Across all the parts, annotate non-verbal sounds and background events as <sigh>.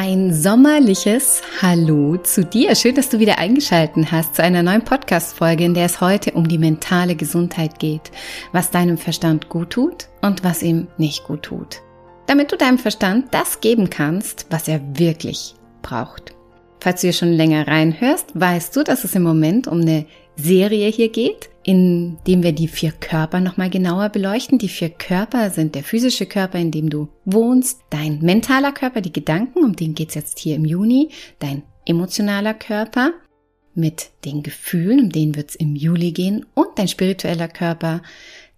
Ein sommerliches Hallo zu dir. Schön, dass du wieder eingeschalten hast zu einer neuen Podcast-Folge, in der es heute um die mentale Gesundheit geht, was deinem Verstand gut tut und was ihm nicht gut tut. Damit du deinem Verstand das geben kannst, was er wirklich braucht. Falls du hier schon länger reinhörst, weißt du, dass es im Moment um eine Serie hier geht, in dem wir die vier Körper nochmal genauer beleuchten. Die vier Körper sind der physische Körper, in dem du wohnst, dein mentaler Körper, die Gedanken, um den geht's jetzt hier im Juni, dein emotionaler Körper mit den Gefühlen, um den wird's im Juli gehen und dein spiritueller Körper,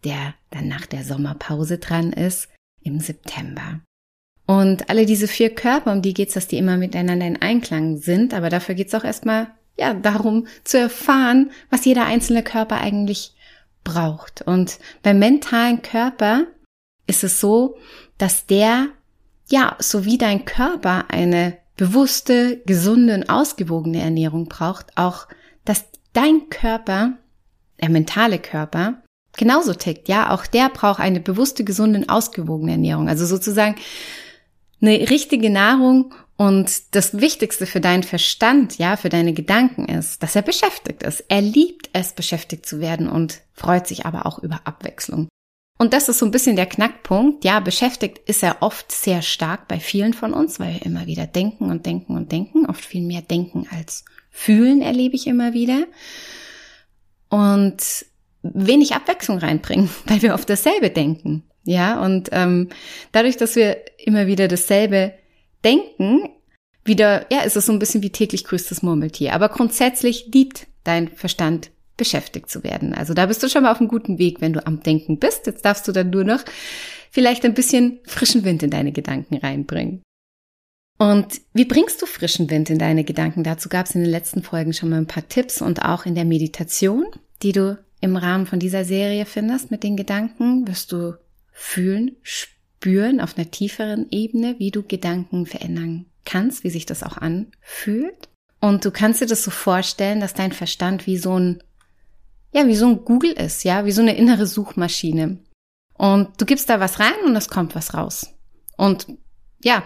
der dann nach der Sommerpause dran ist, im September. Und alle diese vier Körper, um die geht's, dass die immer miteinander in Einklang sind, aber dafür geht's auch erstmal ja, darum zu erfahren, was jeder einzelne Körper eigentlich braucht. Und beim mentalen Körper ist es so, dass der, ja, so wie dein Körper eine bewusste, gesunde und ausgewogene Ernährung braucht, auch, dass dein Körper, der mentale Körper, genauso tickt, ja, auch der braucht eine bewusste, gesunde und ausgewogene Ernährung. Also sozusagen eine richtige Nahrung und das Wichtigste für deinen Verstand, ja, für deine Gedanken ist, dass er beschäftigt ist. Er liebt es, beschäftigt zu werden und freut sich aber auch über Abwechslung. Und das ist so ein bisschen der Knackpunkt. Ja, beschäftigt ist er oft sehr stark bei vielen von uns, weil wir immer wieder denken und denken und denken. Oft viel mehr denken als fühlen erlebe ich immer wieder. Und wenig Abwechslung reinbringen, <laughs> weil wir oft dasselbe denken. Ja, und ähm, dadurch, dass wir immer wieder dasselbe Denken wieder, ja, ist es so ein bisschen wie täglich grüßtes Murmeltier. Aber grundsätzlich liebt dein Verstand beschäftigt zu werden. Also da bist du schon mal auf einem guten Weg, wenn du am Denken bist. Jetzt darfst du dann nur noch vielleicht ein bisschen frischen Wind in deine Gedanken reinbringen. Und wie bringst du frischen Wind in deine Gedanken? Dazu gab es in den letzten Folgen schon mal ein paar Tipps und auch in der Meditation, die du im Rahmen von dieser Serie findest mit den Gedanken, wirst du fühlen, spüren spüren auf einer tieferen Ebene, wie du Gedanken verändern kannst, wie sich das auch anfühlt. Und du kannst dir das so vorstellen, dass dein Verstand wie so ein, ja, wie so ein Google ist, ja, wie so eine innere Suchmaschine. Und du gibst da was rein und es kommt was raus. Und ja,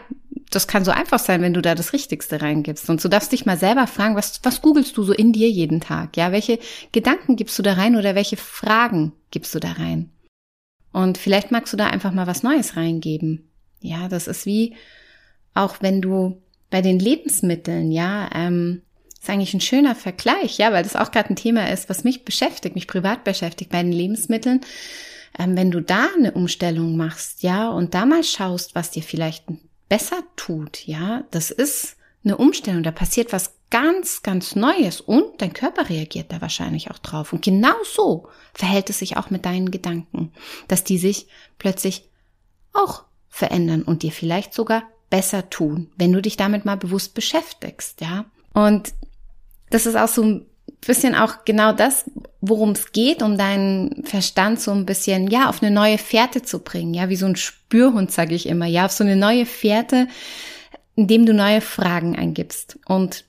das kann so einfach sein, wenn du da das Richtigste reingibst. Und du darfst dich mal selber fragen, was, was googelst du so in dir jeden Tag? Ja, welche Gedanken gibst du da rein oder welche Fragen gibst du da rein? Und vielleicht magst du da einfach mal was Neues reingeben. Ja, das ist wie auch wenn du bei den Lebensmitteln, ja, ähm, ist eigentlich ein schöner Vergleich, ja, weil das auch gerade ein Thema ist, was mich beschäftigt, mich privat beschäftigt bei den Lebensmitteln. Ähm, wenn du da eine Umstellung machst, ja, und da mal schaust, was dir vielleicht besser tut, ja, das ist eine Umstellung, da passiert was ganz, ganz Neues und dein Körper reagiert da wahrscheinlich auch drauf. Und genau so verhält es sich auch mit deinen Gedanken, dass die sich plötzlich auch verändern und dir vielleicht sogar besser tun, wenn du dich damit mal bewusst beschäftigst, ja. Und das ist auch so ein bisschen auch genau das, worum es geht, um deinen Verstand so ein bisschen, ja, auf eine neue Fährte zu bringen, ja, wie so ein Spürhund, sage ich immer, ja, auf so eine neue Fährte, indem du neue Fragen eingibst. Und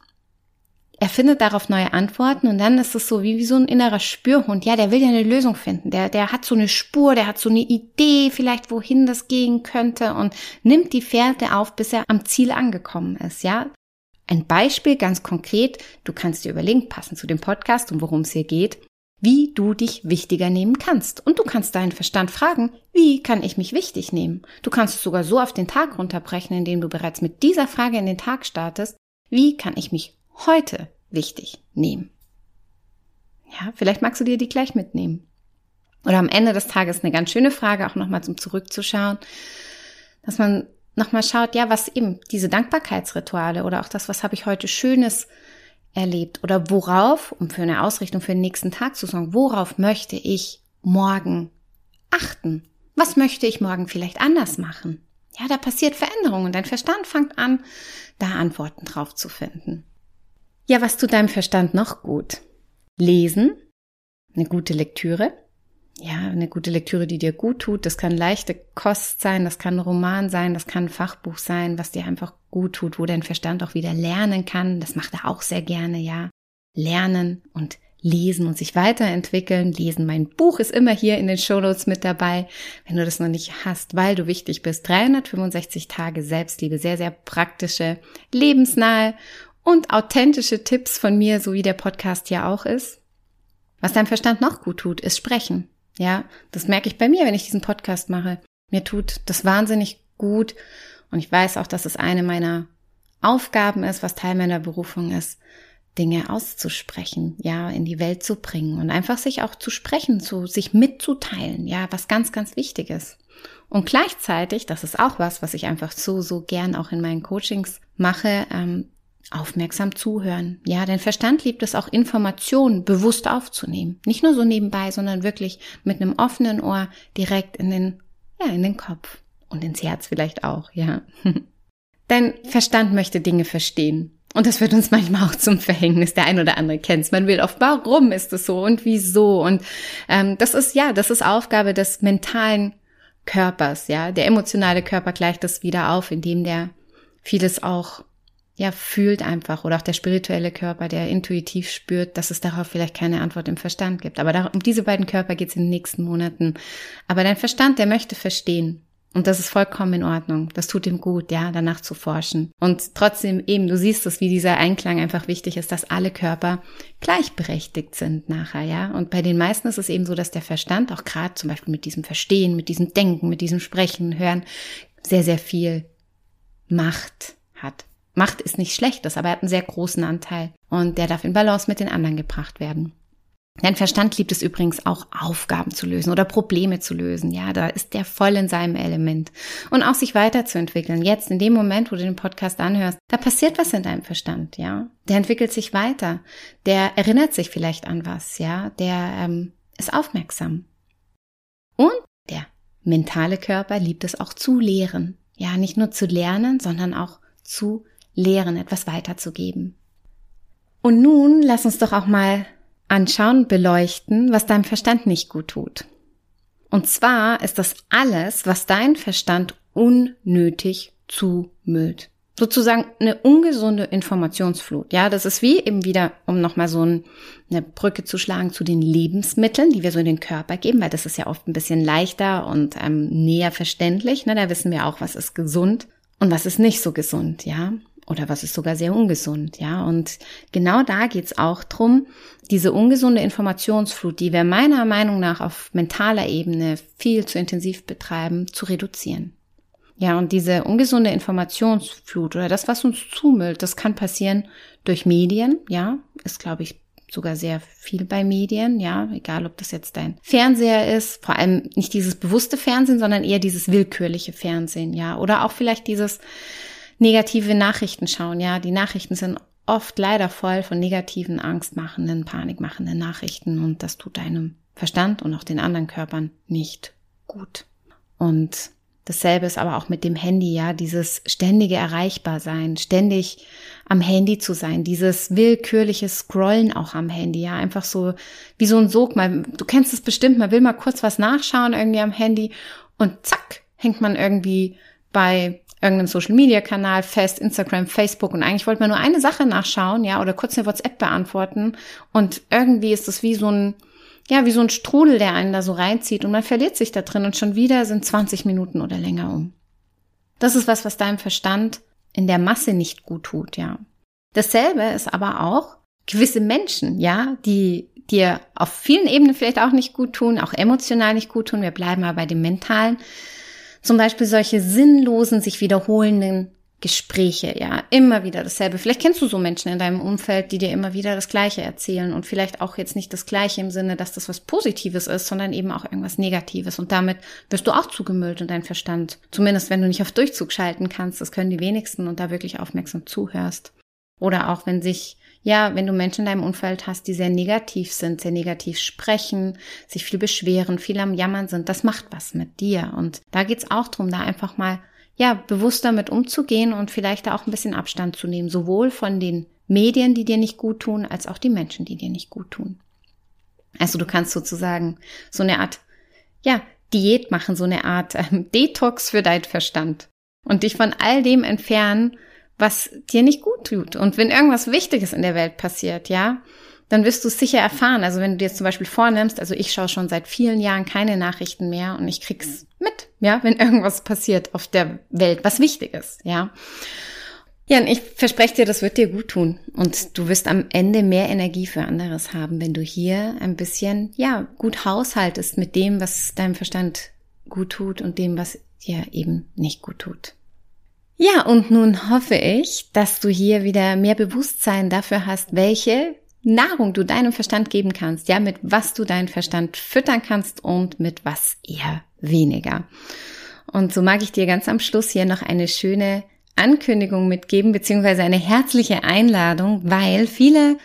er findet darauf neue Antworten und dann ist es so wie, wie so ein innerer Spürhund. Ja, der will ja eine Lösung finden. Der, der hat so eine Spur, der hat so eine Idee vielleicht, wohin das gehen könnte und nimmt die Fährte auf, bis er am Ziel angekommen ist. Ja, ein Beispiel ganz konkret. Du kannst dir überlegen, passend zu dem Podcast und worum es hier geht, wie du dich wichtiger nehmen kannst. Und du kannst deinen Verstand fragen, wie kann ich mich wichtig nehmen? Du kannst es sogar so auf den Tag runterbrechen, indem du bereits mit dieser Frage in den Tag startest. Wie kann ich mich heute wichtig nehmen? Ja, vielleicht magst du dir die gleich mitnehmen. Oder am Ende des Tages eine ganz schöne Frage, auch nochmal zum Zurückzuschauen, dass man nochmal schaut, ja, was eben diese Dankbarkeitsrituale oder auch das, was habe ich heute Schönes erlebt oder worauf, um für eine Ausrichtung für den nächsten Tag zu sorgen, worauf möchte ich morgen achten? Was möchte ich morgen vielleicht anders machen? Ja, da passiert Veränderung und dein Verstand fängt an, da Antworten drauf zu finden. Ja, was tut deinem Verstand noch gut? Lesen, eine gute Lektüre, ja, eine gute Lektüre, die dir gut tut. Das kann leichte Kost sein, das kann Roman sein, das kann Fachbuch sein, was dir einfach gut tut, wo dein Verstand auch wieder lernen kann. Das macht er auch sehr gerne, ja. Lernen und lesen und sich weiterentwickeln. Lesen, mein Buch ist immer hier in den Shownotes mit dabei, wenn du das noch nicht hast, weil du wichtig bist. 365 Tage Selbstliebe, sehr, sehr praktische, lebensnahe und authentische Tipps von mir, so wie der Podcast ja auch ist. Was deinem Verstand noch gut tut, ist sprechen. Ja, das merke ich bei mir, wenn ich diesen Podcast mache. Mir tut das wahnsinnig gut und ich weiß auch, dass es eine meiner Aufgaben ist, was Teil meiner Berufung ist, Dinge auszusprechen, ja, in die Welt zu bringen und einfach sich auch zu sprechen, zu sich mitzuteilen, ja, was ganz, ganz wichtig ist. Und gleichzeitig, das ist auch was, was ich einfach so, so gern auch in meinen Coachings mache, ähm, aufmerksam zuhören. Ja, dein Verstand liebt es auch, Informationen bewusst aufzunehmen. Nicht nur so nebenbei, sondern wirklich mit einem offenen Ohr direkt in den, ja, in den Kopf und ins Herz vielleicht auch, ja. <laughs> Dein Verstand möchte Dinge verstehen. Und das wird uns manchmal auch zum Verhängnis. Der ein oder andere kennt Man will oft, warum ist es so und wieso? Und ähm, das ist ja, das ist Aufgabe des mentalen Körpers. Ja, der emotionale Körper gleicht das wieder auf, indem der vieles auch ja, fühlt einfach oder auch der spirituelle Körper, der intuitiv spürt, dass es darauf vielleicht keine Antwort im Verstand gibt. Aber um diese beiden Körper geht es in den nächsten Monaten. Aber dein Verstand, der möchte verstehen. Und das ist vollkommen in Ordnung. Das tut ihm gut, ja, danach zu forschen. Und trotzdem eben, du siehst es, wie dieser Einklang einfach wichtig ist, dass alle Körper gleichberechtigt sind nachher, ja. Und bei den meisten ist es eben so, dass der Verstand auch gerade zum Beispiel mit diesem Verstehen, mit diesem Denken, mit diesem Sprechen, Hören sehr, sehr viel Macht hat. Macht ist nicht schlechtes, aber er hat einen sehr großen Anteil und der darf in Balance mit den anderen gebracht werden. Dein Verstand liebt es übrigens auch, Aufgaben zu lösen oder Probleme zu lösen. Ja, da ist der voll in seinem Element. Und auch sich weiterzuentwickeln. Jetzt, in dem Moment, wo du den Podcast anhörst, da passiert was in deinem Verstand, ja. Der entwickelt sich weiter. Der erinnert sich vielleicht an was, ja. Der ähm, ist aufmerksam. Und der mentale Körper liebt es auch zu lehren. Ja, nicht nur zu lernen, sondern auch zu lehren, etwas weiterzugeben. Und nun lass uns doch auch mal anschauen, beleuchten, was deinem Verstand nicht gut tut. Und zwar ist das alles, was dein Verstand unnötig zumüllt. Sozusagen eine ungesunde Informationsflut. Ja, das ist wie eben wieder, um nochmal so eine Brücke zu schlagen zu den Lebensmitteln, die wir so in den Körper geben, weil das ist ja oft ein bisschen leichter und ähm, näher verständlich. Ne? Da wissen wir auch, was ist gesund und was ist nicht so gesund, ja oder was ist sogar sehr ungesund, ja. Und genau da geht's auch drum, diese ungesunde Informationsflut, die wir meiner Meinung nach auf mentaler Ebene viel zu intensiv betreiben, zu reduzieren. Ja, und diese ungesunde Informationsflut oder das, was uns zumüllt, das kann passieren durch Medien, ja, ist, glaube ich, sogar sehr viel bei Medien, ja, egal ob das jetzt dein Fernseher ist, vor allem nicht dieses bewusste Fernsehen, sondern eher dieses willkürliche Fernsehen, ja, oder auch vielleicht dieses negative Nachrichten schauen. Ja, die Nachrichten sind oft leider voll von negativen, angstmachenden, panikmachenden Nachrichten und das tut deinem Verstand und auch den anderen Körpern nicht gut. Und dasselbe ist aber auch mit dem Handy, ja, dieses ständige Erreichbarsein, ständig am Handy zu sein, dieses willkürliche Scrollen auch am Handy, ja, einfach so wie so ein Sog, mal, du kennst es bestimmt, man will mal kurz was nachschauen irgendwie am Handy und zack, hängt man irgendwie bei irgendeinem Social Media Kanal fest, Instagram, Facebook und eigentlich wollte man nur eine Sache nachschauen, ja, oder kurz eine WhatsApp beantworten und irgendwie ist das wie so ein, ja, wie so ein Strudel, der einen da so reinzieht und man verliert sich da drin und schon wieder sind 20 Minuten oder länger um. Das ist was, was deinem Verstand in der Masse nicht gut tut, ja. Dasselbe ist aber auch gewisse Menschen, ja, die dir auf vielen Ebenen vielleicht auch nicht gut tun, auch emotional nicht gut tun. Wir bleiben aber bei dem mentalen zum Beispiel solche sinnlosen, sich wiederholenden Gespräche, ja, immer wieder dasselbe. Vielleicht kennst du so Menschen in deinem Umfeld, die dir immer wieder das Gleiche erzählen und vielleicht auch jetzt nicht das Gleiche im Sinne, dass das was Positives ist, sondern eben auch irgendwas Negatives. Und damit wirst du auch zugemüllt in deinen Verstand. Zumindest wenn du nicht auf Durchzug schalten kannst, das können die wenigsten und da wirklich aufmerksam zuhörst. Oder auch wenn sich, ja, wenn du Menschen in deinem Umfeld hast, die sehr negativ sind, sehr negativ sprechen, sich viel beschweren, viel am Jammern sind, das macht was mit dir. Und da geht's auch drum, da einfach mal ja, bewusst damit umzugehen und vielleicht da auch ein bisschen Abstand zu nehmen, sowohl von den Medien, die dir nicht gut tun, als auch die Menschen, die dir nicht gut tun. Also du kannst sozusagen so eine Art, ja, Diät machen, so eine Art ähm, Detox für deinen Verstand und dich von all dem entfernen, was dir nicht gut tut. Und wenn irgendwas Wichtiges in der Welt passiert, ja, dann wirst du es sicher erfahren. Also wenn du dir jetzt zum Beispiel vornimmst, also ich schaue schon seit vielen Jahren keine Nachrichten mehr und ich krieg's mit, ja, wenn irgendwas passiert auf der Welt, was wichtig ist, ja. Ja, und ich verspreche dir, das wird dir gut tun. Und du wirst am Ende mehr Energie für anderes haben, wenn du hier ein bisschen, ja, gut haushaltest mit dem, was deinem Verstand gut tut und dem, was dir eben nicht gut tut. Ja, und nun hoffe ich, dass du hier wieder mehr Bewusstsein dafür hast, welche Nahrung du deinem Verstand geben kannst, ja, mit was du deinen Verstand füttern kannst und mit was eher weniger. Und so mag ich dir ganz am Schluss hier noch eine schöne Ankündigung mitgeben, beziehungsweise eine herzliche Einladung, weil viele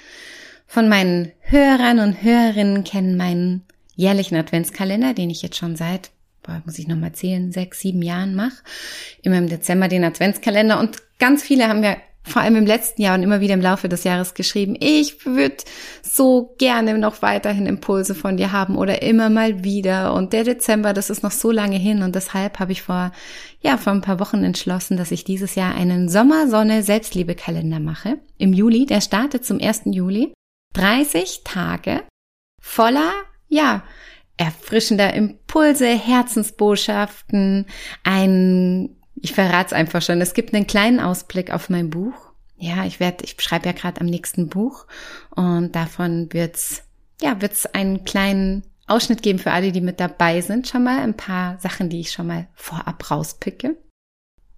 von meinen Hörern und Hörerinnen kennen meinen jährlichen Adventskalender, den ich jetzt schon seit, boah, muss ich nochmal zählen, sechs, sieben Jahren mache. Immer im Dezember den Adventskalender und ganz viele haben ja vor allem im letzten Jahr und immer wieder im Laufe des Jahres geschrieben, ich würde so gerne noch weiterhin Impulse von dir haben oder immer mal wieder. Und der Dezember, das ist noch so lange hin und deshalb habe ich vor, ja, vor ein paar Wochen entschlossen, dass ich dieses Jahr einen Sommersonne-Selbstliebe-Kalender mache. Im Juli, der startet zum 1. Juli. 30 Tage voller, ja, erfrischender Impulse, Herzensbotschaften, ein ich verrate es einfach schon. Es gibt einen kleinen Ausblick auf mein Buch. Ja, ich werde, ich schreibe ja gerade am nächsten Buch und davon wird's, ja, wird's einen kleinen Ausschnitt geben für alle, die mit dabei sind. Schon mal ein paar Sachen, die ich schon mal vorab rauspicke.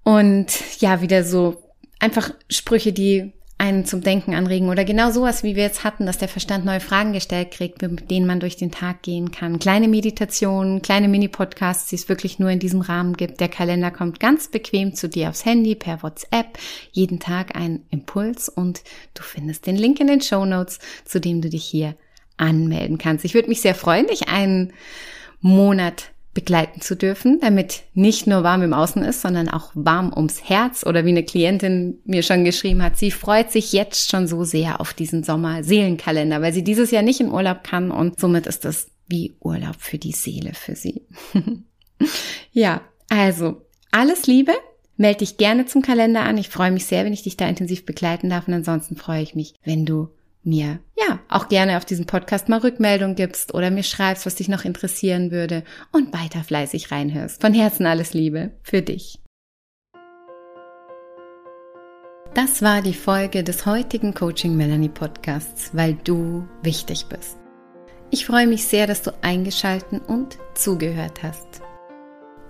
Und ja, wieder so einfach Sprüche, die einen zum Denken anregen oder genau sowas, wie wir jetzt hatten, dass der Verstand neue Fragen gestellt kriegt, mit denen man durch den Tag gehen kann. Kleine Meditationen, kleine Mini-Podcasts, die es wirklich nur in diesem Rahmen gibt. Der Kalender kommt ganz bequem zu dir aufs Handy per WhatsApp. Jeden Tag ein Impuls und du findest den Link in den Show Notes, zu dem du dich hier anmelden kannst. Ich würde mich sehr freuen, dich einen Monat begleiten zu dürfen, damit nicht nur warm im Außen ist, sondern auch warm ums Herz oder wie eine Klientin mir schon geschrieben hat, sie freut sich jetzt schon so sehr auf diesen Sommer Seelenkalender, weil sie dieses Jahr nicht in Urlaub kann und somit ist das wie Urlaub für die Seele für sie. <laughs> ja, also alles Liebe, melde dich gerne zum Kalender an. Ich freue mich sehr, wenn ich dich da intensiv begleiten darf und ansonsten freue ich mich, wenn du mir ja auch gerne auf diesen Podcast mal Rückmeldung gibst oder mir schreibst, was dich noch interessieren würde und weiter fleißig reinhörst. Von Herzen alles Liebe für dich. Das war die Folge des heutigen Coaching Melanie Podcasts, weil du wichtig bist. Ich freue mich sehr, dass du eingeschalten und zugehört hast.